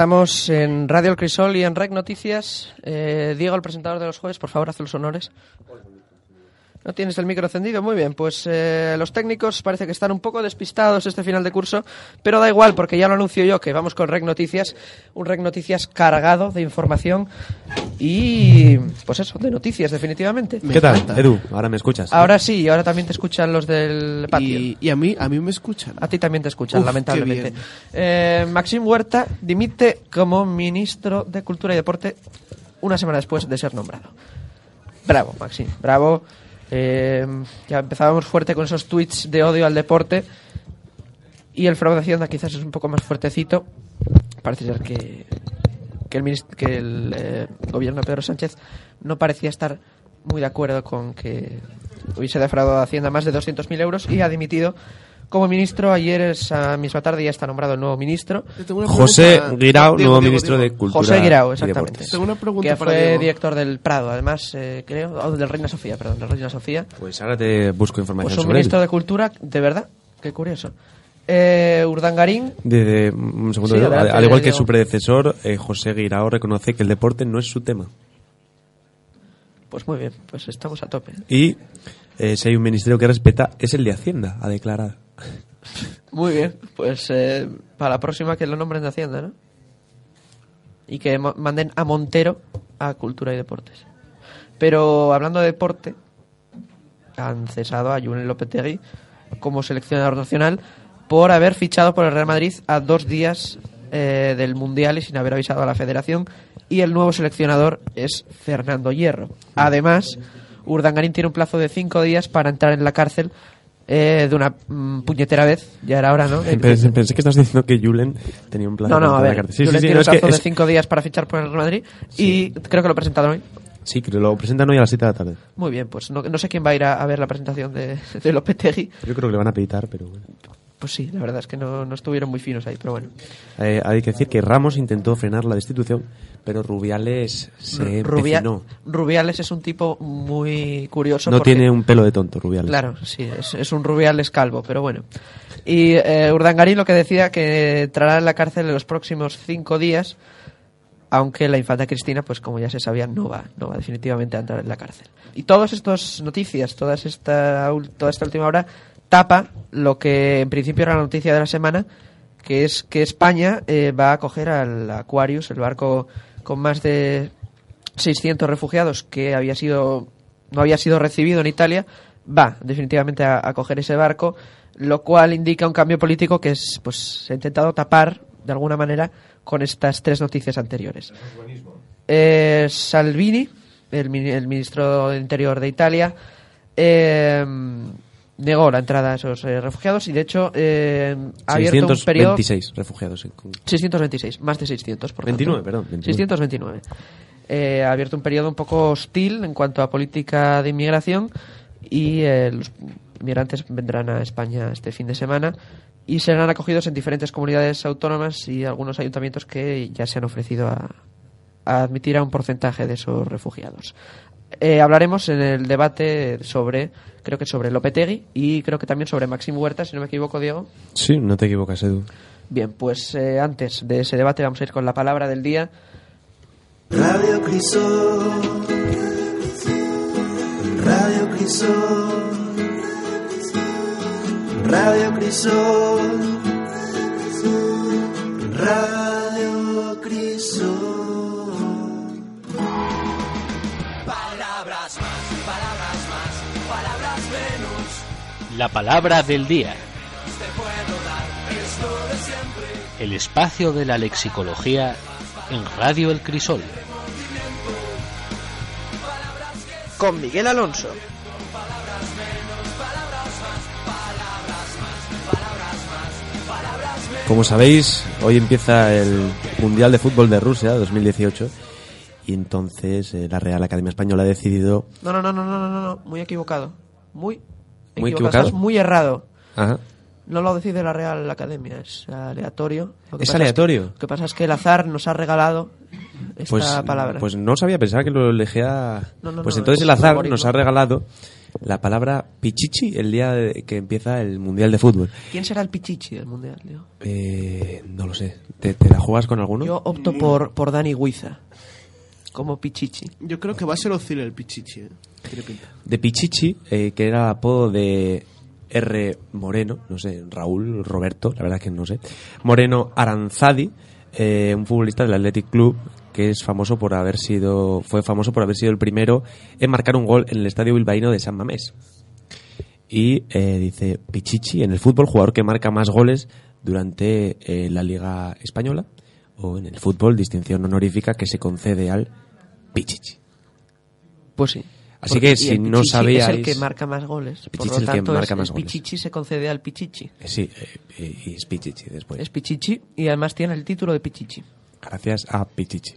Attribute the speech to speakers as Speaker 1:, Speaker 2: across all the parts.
Speaker 1: Estamos en Radio El Crisol y en Rec Noticias. Eh, Diego, el presentador de los jueves, por favor, haz los honores. No tienes el micro encendido, muy bien. Pues eh, los técnicos parece que están un poco despistados este final de curso, pero da igual porque ya lo anuncio yo que vamos con Rec Noticias, un Rec Noticias cargado de información y pues eso, de noticias definitivamente.
Speaker 2: ¿Qué tal, Edu? Ahora me escuchas.
Speaker 1: Ahora sí, y ahora también te escuchan los del patio.
Speaker 3: Y, y a mí a mí me escuchan.
Speaker 1: A ti también te escuchan,
Speaker 3: Uf,
Speaker 1: lamentablemente. Eh, Maxim Huerta dimite como ministro de Cultura y Deporte una semana después de ser nombrado. Bravo, Maxim, bravo. Eh, ya empezábamos fuerte con esos tweets de odio al deporte y el fraude de Hacienda quizás es un poco más fuertecito. Parece ser que, que el, que el eh, gobierno de Pedro Sánchez no parecía estar muy de acuerdo con que hubiese defraudado a Hacienda más de 200.000 euros y ha dimitido como ministro. Ayer, esa misma tarde, ya está nombrado el nuevo ministro.
Speaker 2: José Guirao, nuevo
Speaker 3: Diego,
Speaker 2: ministro
Speaker 3: Diego.
Speaker 2: de Cultura
Speaker 1: José Guirao, exactamente.
Speaker 3: Tengo una pregunta
Speaker 1: que
Speaker 3: para
Speaker 1: fue
Speaker 3: Diego.
Speaker 1: director del Prado, además, eh, creo, o del Reina Sofía, perdón, del Reina Sofía.
Speaker 2: Pues ahora te busco información
Speaker 1: Pues un
Speaker 2: sobre
Speaker 1: ministro
Speaker 2: él.
Speaker 1: de Cultura, de verdad, qué curioso. Eh, Urdangarín,
Speaker 2: De, de- un segundo,
Speaker 1: Sí,
Speaker 2: Edu.
Speaker 1: adelante,
Speaker 2: al igual que su predecesor, eh, José Guirao reconoce que el deporte no es su tema.
Speaker 1: pues muy bien, pues estamos a tope.
Speaker 2: Y eh, si hay un ministerio que respeta, es el de Hacienda, a declarar.
Speaker 1: Muy bien, pues eh, para la próxima que lo nombren de Hacienda, ¿no? Y que manden a Montero a Cultura y Deportes. Pero hablando de deporte, han cesado a Julen Lopetegui como seleccionador nacional por haber fichado por el Real Madrid a dos días eh, del Mundial y sin haber avisado a la federación. Y el nuevo seleccionador es Fernando Hierro. Además, Urdangarín tiene un plazo de cinco días para entrar en la cárcel eh, de una mm, puñetera vez. Ya era hora, ¿no?
Speaker 2: Pensé, pensé que estabas diciendo que Julen tenía un plan
Speaker 1: No,
Speaker 2: de
Speaker 1: no, a ver.
Speaker 2: Sí,
Speaker 1: Julen
Speaker 2: sí, sí,
Speaker 1: tiene
Speaker 2: no,
Speaker 1: un
Speaker 2: es
Speaker 1: plazo de
Speaker 2: es-
Speaker 1: cinco días para fichar por el Real Madrid y creo que lo presentaron hoy.
Speaker 2: Sí, que lo presentan hoy a las 7 de la tarde.
Speaker 1: Muy bien, pues no, no sé quién va a ir a, a ver la presentación de, de Lopetegui.
Speaker 2: Yo creo que le van a pitar, pero bueno.
Speaker 1: Pues sí, la verdad es que no, no estuvieron muy finos ahí, pero bueno.
Speaker 2: Eh, hay que decir que Ramos intentó frenar la destitución, pero Rubiales se
Speaker 1: Rubia-. Rubiales es un tipo muy curioso.
Speaker 2: No
Speaker 1: porque-
Speaker 2: tiene un pelo de tonto, Rubiales.
Speaker 1: Claro, sí, es, es un Rubiales calvo, pero bueno. Y eh, Urdangarín lo que decía que entrará en la cárcel en los próximos cinco días, aunque la infanta Cristina, pues como ya se sabía, no va, no va definitivamente a entrar en la cárcel. Y todas estas noticias, todas esta, toda esta última hora, tapa lo que en principio era la noticia de la semana, que es que España eh, va a acoger al Aquarius, el barco con más de 600 refugiados que había sido no había sido recibido en Italia, va definitivamente a, a coger ese barco. lo cual indica un cambio político que es, pues, se ha intentado tapar de alguna manera con estas tres noticias anteriores. Eh, Salvini, el, el ministro de Interior de Italia, eh, negó la entrada a esos eh, refugiados y de hecho eh, ha abierto un periodo
Speaker 2: 626 refugiados. en con-
Speaker 1: 626, más de 600, por tanto.
Speaker 2: 29, perdón, 29.
Speaker 1: 629. Eh, ha abierto un periodo un poco hostil en cuanto a política de inmigración y eh, los inmigrantes vendrán a España este fin de semana y serán acogidos en diferentes comunidades autónomas y algunos ayuntamientos que ya se han ofrecido a, a admitir a un porcentaje de esos refugiados. Eh, hablaremos en el debate sobre, creo que sobre Lopetegui y creo que también sobre Maxim Huerta, si no me equivoco, Diego.
Speaker 2: Sí, no te equivocas, Edu.
Speaker 1: Bien, pues eh, antes de ese debate vamos a ir con la palabra del día.
Speaker 4: Radio Crisol. Radio Crisol. Radio Crisol. Radio
Speaker 5: La palabra del día. El espacio de la lexicología en Radio El Crisol.
Speaker 1: Con Miguel Alonso.
Speaker 2: Como sabéis, hoy empieza el Mundial de Fútbol de Rusia 2018 y entonces eh, la Real Academia Española ha decidido...
Speaker 1: No, no, no, no, no, no, no, no, muy equivocado. Muy,
Speaker 2: ¿Muy
Speaker 1: equivocado. Estás muy errado.
Speaker 2: Ajá.
Speaker 1: No lo decide la Real Academia, es aleatorio. Lo que
Speaker 2: ¿Es aleatorio?
Speaker 1: que- lo que pasa es que el azar nos ha regalado esta
Speaker 2: Pues,
Speaker 1: palabra.
Speaker 2: pues no sabía, pensaba que lo elegía...
Speaker 1: No, no,
Speaker 2: pues
Speaker 1: no,
Speaker 2: entonces
Speaker 1: es
Speaker 2: el azar nos ha regalado la palabra pichichi el día de- que empieza el Mundial de Fútbol.
Speaker 1: ¿Quién será el pichichi del Mundial, Leo?
Speaker 2: Eh, no lo sé. ¿Te, te la juegas con alguno?
Speaker 1: Yo opto por, por Dani Huiza como pichichi.
Speaker 3: Yo creo que va a ser Ozil el Pichichi. ¿eh? Tiene pinta.
Speaker 2: de Pichichi, eh, que era apodo de R. Moreno, no sé, Raúl, Roberto, la verdad que no sé. Moreno Aranzadi, eh, un futbolista del Athletic Club que es famoso por haber sido, fue famoso por haber sido el primero en marcar un gol en el estadio bilbaíno de San Mamés. Y eh, dice Pichichi, en el fútbol, jugador que marca más goles durante eh, la Liga Española, o en el fútbol, distinción honorífica que se concede al Pichichi.
Speaker 1: Pues sí.
Speaker 2: Así
Speaker 1: Porque-
Speaker 2: que si
Speaker 1: el
Speaker 2: no sabíais-
Speaker 1: Es el que marca más goles. Por
Speaker 2: Pichichi
Speaker 1: lo
Speaker 2: es el que
Speaker 1: tanto,
Speaker 2: marca
Speaker 1: es-
Speaker 2: más goles.
Speaker 1: Pichichi se concede al Pichichi.
Speaker 2: Eh, Sí, eh, y es Pichichi después.
Speaker 1: Es Pichichi y además tiene el título de Pichichi.
Speaker 2: Gracias a Pichichi.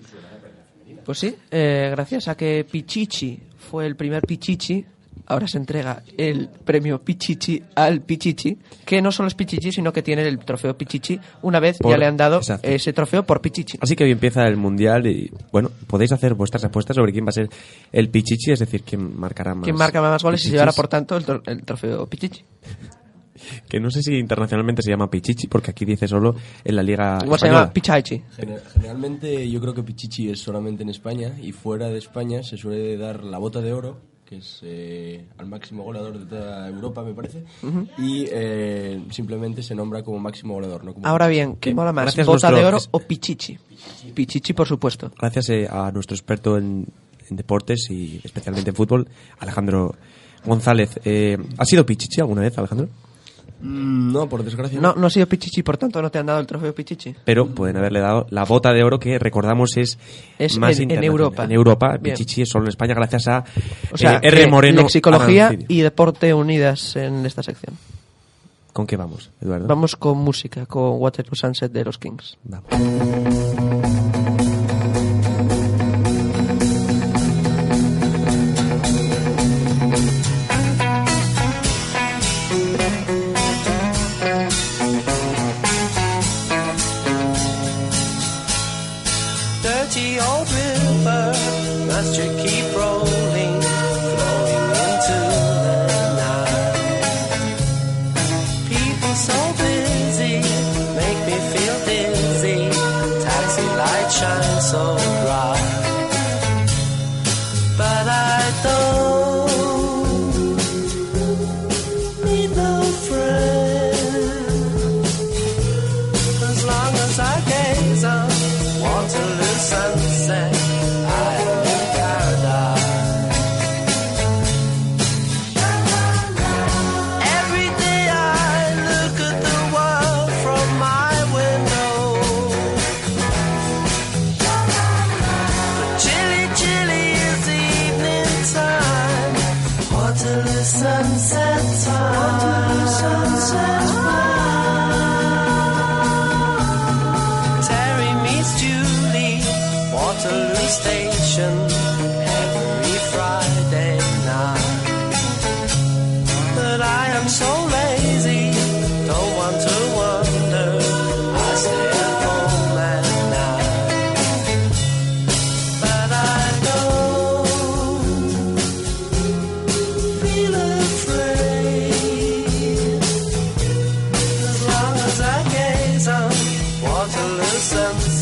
Speaker 1: Pues sí, eh, gracias a que Pichichi fue el primer Pichichi, ahora se entrega el premio Pichichi al Pichichi, que no solo es Pichichi, sino que tiene el trofeo Pichichi. Una vez
Speaker 2: Por-
Speaker 1: ya le han dado
Speaker 2: exacto.
Speaker 1: ese trofeo por Pichichi.
Speaker 2: Así que hoy empieza el mundial y, bueno, podéis hacer vuestras apuestas sobre quién va a ser el Pichichi, es decir, quién marcará más.
Speaker 1: Quien marca más goles y se llevará, por tanto, el, tro- el trofeo Pichichi.
Speaker 2: Que no sé si internacionalmente se llama Pichichi, porque aquí dice solo en la Liga
Speaker 1: Igual se llama
Speaker 6: Generalmente yo creo que Pichichi es solamente en España y fuera de España se suele dar la bota de oro, que es eh, al máximo goleador de toda Europa, me parece, y eh, simplemente se nombra como máximo goleador. ¿no? Como
Speaker 1: Ahora bien, ¿qué mola más?
Speaker 2: gracias
Speaker 1: ¿Bota
Speaker 2: nuestro-
Speaker 1: de oro
Speaker 2: es-
Speaker 1: o Pichichi? Pichichi, por supuesto.
Speaker 2: Gracias eh, a nuestro experto en, en deportes y especialmente en fútbol, Alejandro González. Eh, ¿Ha sido Pichichi alguna vez, Alejandro?
Speaker 6: Mm, No, por desgracia.
Speaker 1: No, no ha sido Pichichi, por tanto no te han dado el trofeo Pichichi.
Speaker 2: pero pueden haberle dado la bota de oro que recordamos es,
Speaker 1: Es
Speaker 2: más
Speaker 1: en- en. Europa.
Speaker 2: En Europa,
Speaker 1: Bien.
Speaker 2: Pichichi es solo en España gracias a
Speaker 1: O sea,
Speaker 2: eh, R.
Speaker 1: que
Speaker 2: Moreno. Arancibia.
Speaker 1: y deporte unidas en esta sección.
Speaker 2: ¿Con qué vamos, Eduardo?
Speaker 1: Vamos con música, con Waterloo Sunset de los Kings.
Speaker 2: Vamos.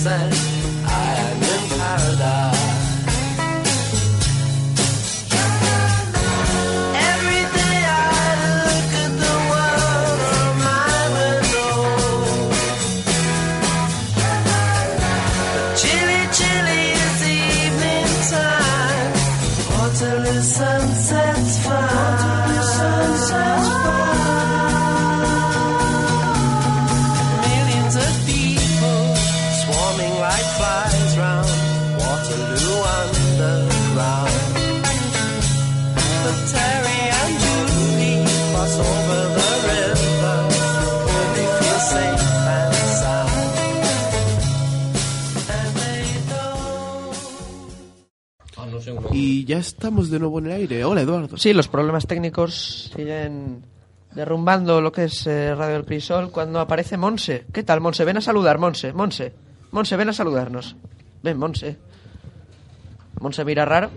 Speaker 4: Sunset,
Speaker 3: Y ya estamos de nuevo en el aire. Hola, Eduardo.
Speaker 1: Sí, los problemas técnicos siguen derrumbando lo que es eh, Radio del Crisol cuando aparece Monse. ¿Qué tal, Monse? Ven a saludar, Monse. Monse. Monse, ven a saludarnos. Ven, Monse. Monse mira raro.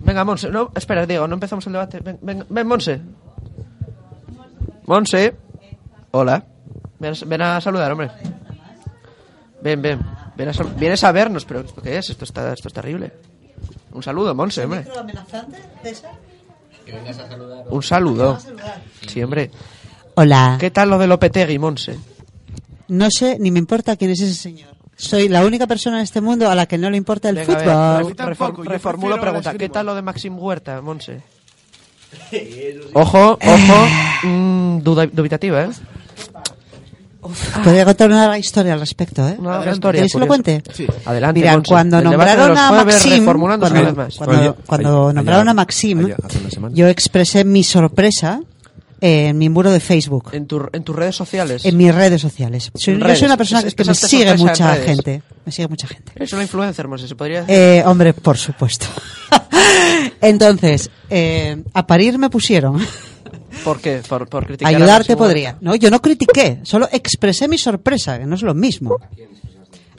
Speaker 1: Venga, Monse. No, espera, Diego, no empezamos el debate. Ven, ven, ven, Monse. Monse. Hola. Ven, a- ven a saludar, hombre. Ven, ven. Ven a sal- Vienes a vernos, pero ¿esto qué es? Esto está, esto es terrible. Un saludo, Monse, hombre. Un saludo. Sí, hombre.
Speaker 7: Hola.
Speaker 1: ¿Qué tal lo de Lopetegui, Monse?
Speaker 7: No sé ni me importa quién es ese señor. Soy la única persona en este mundo a la que no le importa el
Speaker 1: Venga, a ver,
Speaker 7: fútbol.
Speaker 1: refor-
Speaker 3: tampoco,
Speaker 1: refor-
Speaker 3: yo
Speaker 1: reformulo
Speaker 3: la
Speaker 1: pregunta. ¿Qué
Speaker 3: esgrima.
Speaker 1: tal lo de Maxim Huerta, Monse? Ojo, ojo. mm, duda, dubitativa, ¿eh?
Speaker 7: Podría contar una historia al respecto, ¿eh?
Speaker 1: Una historia,
Speaker 7: ¿Queréis que lo cuente?
Speaker 3: Sí.
Speaker 1: Adelante,
Speaker 7: Mira, cuando nombraron a Maxim, cuando, cuando-
Speaker 2: Allá-
Speaker 7: cuando
Speaker 2: allá-
Speaker 7: nombraron a
Speaker 2: allá-
Speaker 7: Maxim,
Speaker 2: una semana.
Speaker 7: yo expresé mi sorpresa en mi muro de Facebook,
Speaker 1: En, tu- en tus redes sociales.
Speaker 7: en mis redes sociales. Soy,
Speaker 1: En
Speaker 7: yo
Speaker 1: redes.
Speaker 7: soy una persona que me sigue mucha
Speaker 1: redes.
Speaker 7: gente. Me sigue mucha gente.
Speaker 1: Eres una influencer, Monse, se podría decir.
Speaker 7: Eh, hombre, por supuesto. Entonces, eh, a parir me pusieron.
Speaker 1: ¿Por qué? Por, por criticar
Speaker 7: Ayudarte podría. No, yo no critiqué, solo expresé mi sorpresa, que no es lo mismo.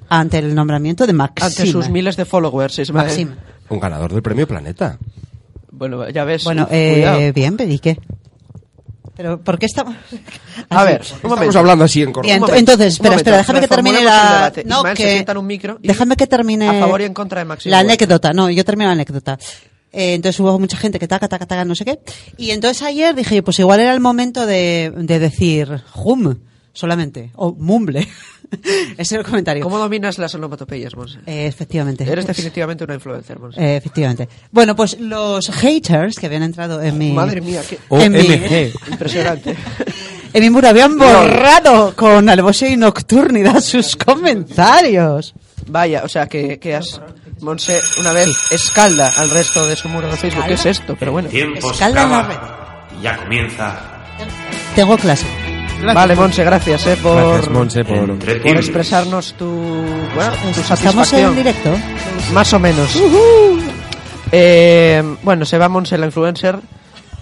Speaker 7: Ante el nombramiento de Maxim.
Speaker 1: Ante sus miles de followers, Ismael.
Speaker 7: Maxim.
Speaker 8: Un ganador del premio Planeta.
Speaker 1: Bueno, ya ves.
Speaker 7: Bueno, eh, bien, pero ¿y qué? Pero, ¿por qué estamos...?
Speaker 1: A ver, un
Speaker 8: Estamos
Speaker 1: momento.
Speaker 8: hablando así en corto.
Speaker 7: Bien, entonces, espera, espera, déjame que termine la... No, que...
Speaker 1: sienta en un micro y-
Speaker 7: Déjame que termine...
Speaker 1: A favor y en contra de Maxim
Speaker 7: La anécdota, no, yo termino la anécdota. Eh, entonces hubo mucha gente que taca, taca, taca, no sé qué. Y entonces ayer dije, pues igual era el momento de, de decir hum solamente, o mumble. Ese era el comentario.
Speaker 1: ¿Cómo dominas las onomatopeyas, Monse?
Speaker 7: Eh, efectivamente.
Speaker 1: Eres definitivamente una influencer, Monse.
Speaker 7: Eh, efectivamente. Bueno, pues los haters que habían entrado en mi...
Speaker 1: Madre mía, qué
Speaker 7: en mi,
Speaker 1: impresionante.
Speaker 7: en mi muro habían borrado con alevosía y nocturnidad sus comentarios.
Speaker 1: Vaya, o sea, que, que has... Monse una vez escalda al resto de su muro de Facebook. ¿Qué es esto? Pero bueno.
Speaker 9: Tiempo
Speaker 7: en la.
Speaker 9: Y ya comienza.
Speaker 7: Tengo clase.
Speaker 1: Vale, Monse, gracias, eh, por,
Speaker 2: Gracias, por...
Speaker 1: Expresarnos tu, bueno, tu
Speaker 7: Estamos
Speaker 1: satisfacción.
Speaker 7: en directo.
Speaker 1: Más o menos. Eh, bueno, se va Monse, la influencer.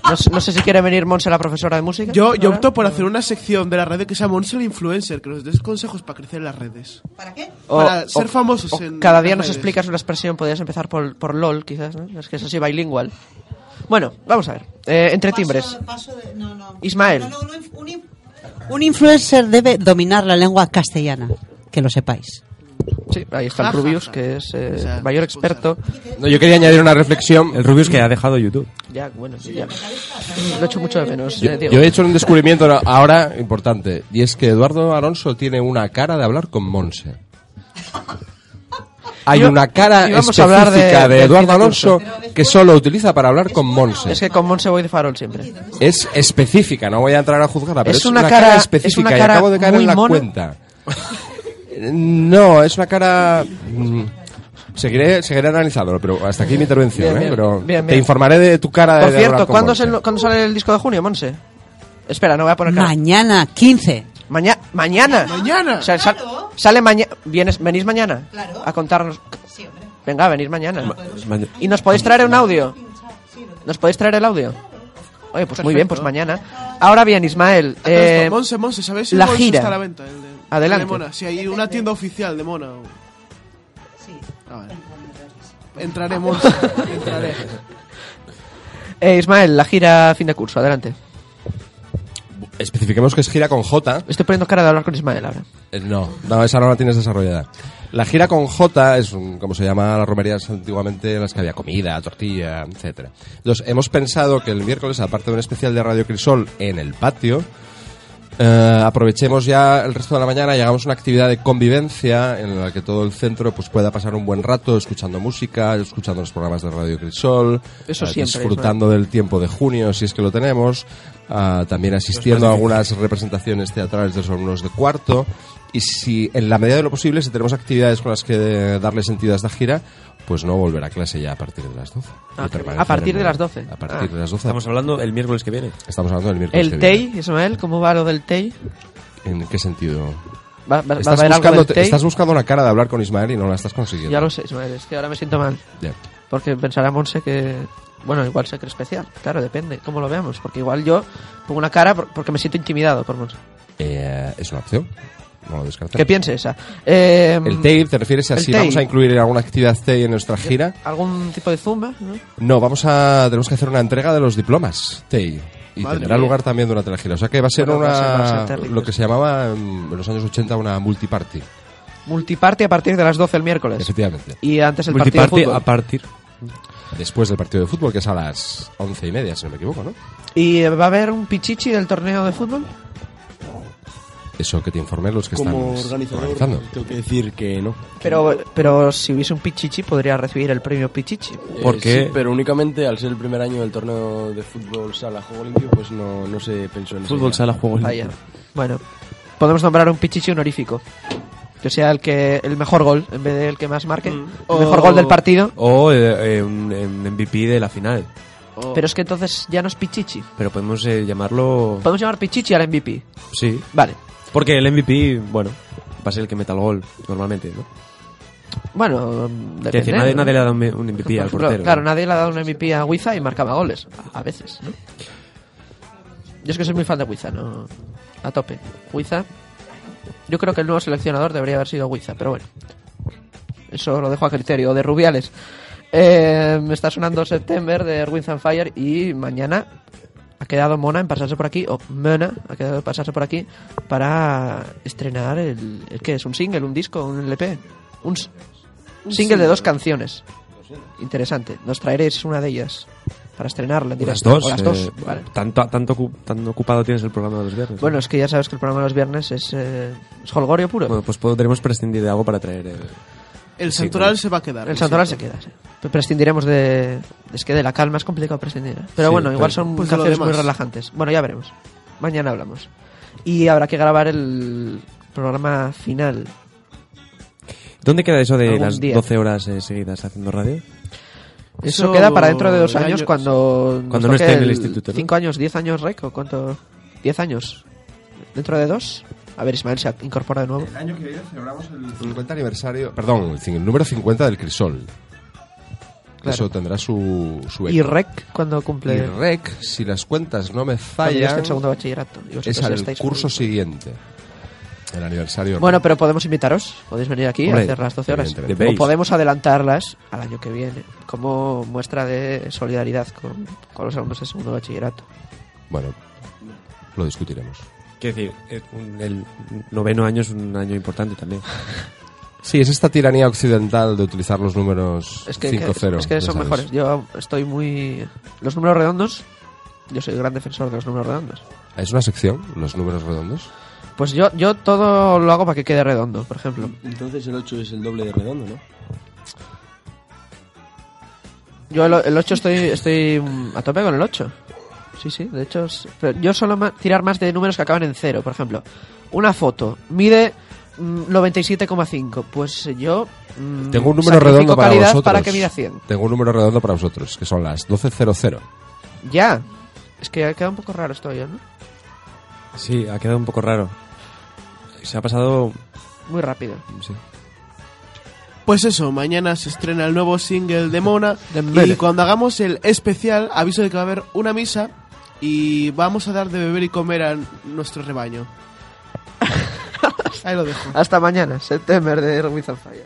Speaker 1: No, sé- no sé si quiere venir Monse, la profesora de música.
Speaker 3: Yo, opto por hacer una sección de la red que se llama Monse la Influencer, que nos des consejos para crecer en las redes.
Speaker 7: ¿Para qué?
Speaker 3: para ser famosos
Speaker 1: o
Speaker 3: en
Speaker 1: Cada día
Speaker 3: las
Speaker 1: nos
Speaker 3: redes.
Speaker 1: explicas una expresión, podrías empezar por, por LOL, quizás, ¿no? Es que es así, bilingual. Bueno, vamos a ver. Eh, entre timbres. Ismael.
Speaker 7: Un influencer debe dominar la lengua castellana, que lo sepáis.
Speaker 1: Sí, ahí está el Rubius,
Speaker 3: ja.
Speaker 1: que es eh,
Speaker 3: O sea,
Speaker 1: mayor
Speaker 3: pues,
Speaker 1: experto.
Speaker 8: No, yo quería añadir una reflexión.
Speaker 2: El Rubius que ha dejado YouTube.
Speaker 1: Ya, bueno, sí, ya. Lo echo mucho de menos.
Speaker 8: Yo,
Speaker 1: eh,
Speaker 8: yo he hecho un descubrimiento ahora importante y es que Eduardo Alonso tiene una cara de hablar con Monse. Hay una cara
Speaker 1: hablar de-
Speaker 8: específica de,
Speaker 1: del
Speaker 8: Eduardo
Speaker 1: de
Speaker 8: Alonso que solo utiliza para hablar con Monse.
Speaker 1: Es que con Monse voy de farol siempre.
Speaker 8: Es específica, no voy a entrar a juzgarla, pero
Speaker 1: Es
Speaker 8: es,
Speaker 1: una cara-
Speaker 8: cara,
Speaker 1: es
Speaker 8: específica y acabo de caer en la cuenta. No, es una cara... mm, Seguiré, seguiré analizándolo, pero hasta aquí mi intervención,
Speaker 1: Bien,
Speaker 8: ¿eh?
Speaker 1: bien,
Speaker 8: Pero
Speaker 1: bien,
Speaker 8: te informaré de tu cara de
Speaker 1: Por
Speaker 8: de
Speaker 1: cierto, ¿cuándo, es
Speaker 8: Monse.
Speaker 1: el- ¿cuándo sale el disco de junio, Monse? Espera, no voy a poner cara.
Speaker 7: Mañana, 15.
Speaker 1: Maña- mañana.
Speaker 3: Mañana.
Speaker 1: O sea, sal- sale mañana. ¿Venís mañana? A contarnos. Venga, venís mañana.
Speaker 2: Ma-
Speaker 1: ¿Y nos podéis traer un audio? ¿Nos podéis traer el audio? Oye, pues muy bien, pues mañana. Ahora bien, Ismael. Eh,
Speaker 3: Monse, Monse, ¿sabes si
Speaker 1: la gira.
Speaker 3: está a la venta? El de,
Speaker 1: Adelante.
Speaker 3: el de Mona. Si hay una tienda oficial de Mona. o- Ah, vale. Entraré, Monse. Entraré.
Speaker 1: eh, Ismael, la gira fin de curso, adelante.
Speaker 8: Especifiquemos que es gira con J.
Speaker 1: Estoy poniendo cara de hablar con Ismael ahora.
Speaker 8: Eh, No, no, esa no la tienes desarrollada. La gira con J es un- como se llama las romerías antiguamente en las que había comida, tortilla, etcétera. Entonces, hemos pensado que el miércoles, aparte de un especial de Radio Crisol en el patio, eh, aprovechemos ya el resto de la mañana y hagamos una actividad de convivencia en la que todo el centro pues pueda pasar un buen rato escuchando música, escuchando los programas de Radio Crisol,
Speaker 1: Eso
Speaker 8: eh,
Speaker 1: siempre,
Speaker 8: disfrutando del tiempo de junio si es que lo tenemos, ah, también asistiendo a algunas representaciones teatrales de los alumnos de cuarto. Y si en la medida de lo posible si tenemos actividades con las que darle sentido a esta gira pues no volver a clase ya a partir de las 12.
Speaker 1: Ah, a partir de las 12.
Speaker 8: A partir
Speaker 1: Ah.
Speaker 8: de las 12.
Speaker 2: Estamos hablando el miércoles que viene.
Speaker 8: Estamos hablando del miércoles
Speaker 1: El
Speaker 8: que viene.
Speaker 1: TEI, Ismael, ¿cómo va lo del TEI?
Speaker 8: ¿En qué sentido?
Speaker 1: ¿Va, va- va a
Speaker 8: Estás buscando,
Speaker 1: del TEI?
Speaker 8: estás buscando una cara de hablar con Ismael y no la estás consiguiendo.
Speaker 1: Ya lo sé, Ismael, es que ahora me siento mal.
Speaker 8: Ya.
Speaker 1: Porque pensará Monse que... Bueno, igual se cree especial. Claro, depende, cómo lo veamos. Porque igual yo pongo una cara por- porque me siento intimidado por Monse.
Speaker 8: Eh, es una opción. No lo descartemos.
Speaker 1: ¿Qué piense esa? Eh,
Speaker 8: El TEI, ¿te refieres a si
Speaker 1: TEI.
Speaker 8: vamos a incluir alguna actividad TEI en nuestra gira?
Speaker 1: ¿Algún tipo de zumba? ¿no?
Speaker 8: No, vamos a tenemos que hacer una entrega de los diplomas TEI y
Speaker 1: Madre
Speaker 8: tendrá
Speaker 1: mía.
Speaker 8: lugar también durante la gira. O sea que va a ser
Speaker 1: Bueno, va a ser- va a ser
Speaker 8: una lo que se llamaba en en los años 80 una multiparty.
Speaker 1: Multiparty a partir de las 12 el miércoles.
Speaker 8: Efectivamente.
Speaker 1: Y antes el partido de fútbol.
Speaker 2: a partir.
Speaker 8: Después del partido de fútbol que es a las once y media, si no me equivoco, ¿no?
Speaker 1: ¿Y va a haber un pichichi del torneo de fútbol?
Speaker 8: Eso que te informé los que
Speaker 6: Como
Speaker 8: están
Speaker 6: organizador,
Speaker 8: organizando.
Speaker 6: tengo que decir que no.
Speaker 1: Pero, pero si hubiese un pichichi podría recibir el premio pichichi.
Speaker 6: Eh, sí, pero únicamente al ser el primer año del torneo de fútbol sala juego limpio, pues no, no se pensó en eso.
Speaker 2: Fútbol sala juego
Speaker 1: Vaya. Bueno, podemos nombrar un pichichi honorífico. Que sea el que el mejor gol, en vez del que más marque. El mejor gol del partido.
Speaker 2: O eh, eh, un, un MVP de la final.
Speaker 1: Pero es que entonces ya no es pichichi.
Speaker 2: Pero podemos eh, llamarlo.
Speaker 1: Podemos llamar pichichi al MVP.
Speaker 2: Sí.
Speaker 1: Vale.
Speaker 2: Porque el MVP, bueno, va a ser el que meta el gol normalmente, ¿no?
Speaker 1: Bueno, depende,
Speaker 2: decir, nadie,
Speaker 1: ¿no?
Speaker 2: nadie le ha dado un MVP al portero.
Speaker 1: Claro,
Speaker 2: ¿no?
Speaker 1: nadie le ha dado un MVP a Wiza y marcaba goles. A veces, ¿no? Yo es que soy muy fan de Wiza, ¿no? A tope. Wiza. Yo creo que el nuevo seleccionador debería haber sido Wiza, pero bueno. Eso lo dejo a criterio. De Rubiales. Eh, me está sonando September de Erwin and Fire y mañana ha quedado Mona en pasarse por aquí, o Mona ha quedado en pasarse por aquí para estrenar el, el que es un single, un disco, un LP. Un,
Speaker 6: Un
Speaker 1: single de dos canciones. Interesante. Nos traeréis una de ellas para estrenarla en
Speaker 2: Las dos.
Speaker 1: O las
Speaker 2: eh,
Speaker 1: dos. Vale.
Speaker 2: tanto, tanto, tan ocupado tienes el programa de los viernes. ¿no?
Speaker 1: Bueno, es que ya sabes que el programa de los viernes es, eh, es holgorio puro.
Speaker 2: Bueno, pues podremos prescindir de algo para traer. eh,
Speaker 3: El
Speaker 2: sí,
Speaker 3: santoral se va a quedar.
Speaker 1: El santoral se queda, sí. Prescindiremos de... Es que de la calma es complicado prescindir. ¿eh? Pero
Speaker 8: Sí,
Speaker 1: bueno, igual
Speaker 8: pero-
Speaker 1: son
Speaker 3: Pues
Speaker 1: canciones muy relajantes. Bueno, ya veremos. Mañana hablamos. Y habrá que grabar el programa final.
Speaker 2: ¿Dónde queda eso de
Speaker 1: Algún
Speaker 2: las
Speaker 1: día.
Speaker 2: 12 horas eh, seguidas haciendo radio?
Speaker 1: Eso,
Speaker 3: Eso
Speaker 1: queda para dentro de dos años
Speaker 3: año-
Speaker 1: cuando...
Speaker 2: Cuando no esté en el instituto, ¿no?
Speaker 1: ¿Cinco años? ¿Diez años, Rec? ¿O cuánto? ¿Diez años? ¿Dentro de dos? A ver, Ismael se incorpora de nuevo.
Speaker 8: El año que viene celebramos el 50 aniversario, perdón, el número 50 del Crisol.
Speaker 1: Claro.
Speaker 8: Eso tendrá su, su
Speaker 1: ¿Y
Speaker 8: eco.
Speaker 1: Rec cuando cumple?
Speaker 8: Y REC, si las cuentas no me fallan,
Speaker 1: en segundo bachillerato. Y
Speaker 8: es al curso
Speaker 1: en-
Speaker 8: siguiente. El aniversario.
Speaker 1: Bueno, pero podemos invitaros. Podéis venir aquí
Speaker 8: Hombre,
Speaker 1: a hacer las 12 horas. O podemos adelantarlas al año que viene, como muestra de solidaridad con, con los alumnos de segundo bachillerato.
Speaker 8: Bueno, lo discutiremos.
Speaker 2: Quiero decir, eh, el noveno año es un año importante también.
Speaker 8: Sí, es esta tiranía occidental de utilizar los números
Speaker 1: Es que,
Speaker 8: 5-0.
Speaker 1: es que
Speaker 8: ya
Speaker 1: son
Speaker 8: sabes.
Speaker 1: mejores. Yo estoy muy. Los números redondos. Yo soy gran defensor de los números redondos.
Speaker 8: ¿Es una sección, los números redondos?
Speaker 1: Pues yo, yo todo lo hago para que quede redondo, por ejemplo.
Speaker 6: Entonces el 8 es el doble de redondo, ¿no?
Speaker 1: Yo el, el 8 estoy, estoy a tope con el 8. Sí, sí, de hecho. es- pero yo suelo ma- tirar más de números que acaban en 0. Por ejemplo, una foto mide 97,5. Pues eh, yo. mm,
Speaker 8: Tengo un número redondo para vosotros.
Speaker 1: para que mida 100.
Speaker 8: Tengo un número redondo para vosotros, que son las 12.00.
Speaker 1: Ya. Es que ha quedado un poco raro esto yo, ¿no?
Speaker 2: Sí, ha quedado un poco raro. Se ha pasado...
Speaker 1: Muy rápido.
Speaker 2: Sí.
Speaker 3: Pues eso, mañana se estrena el nuevo single de Mona.
Speaker 1: De
Speaker 3: y cuando hagamos el especial, aviso de que va a haber una misa y vamos a dar de beber y comer a nuestro rebaño. Ahí lo dejo.
Speaker 1: Hasta mañana, September de Ruiz Alfaya.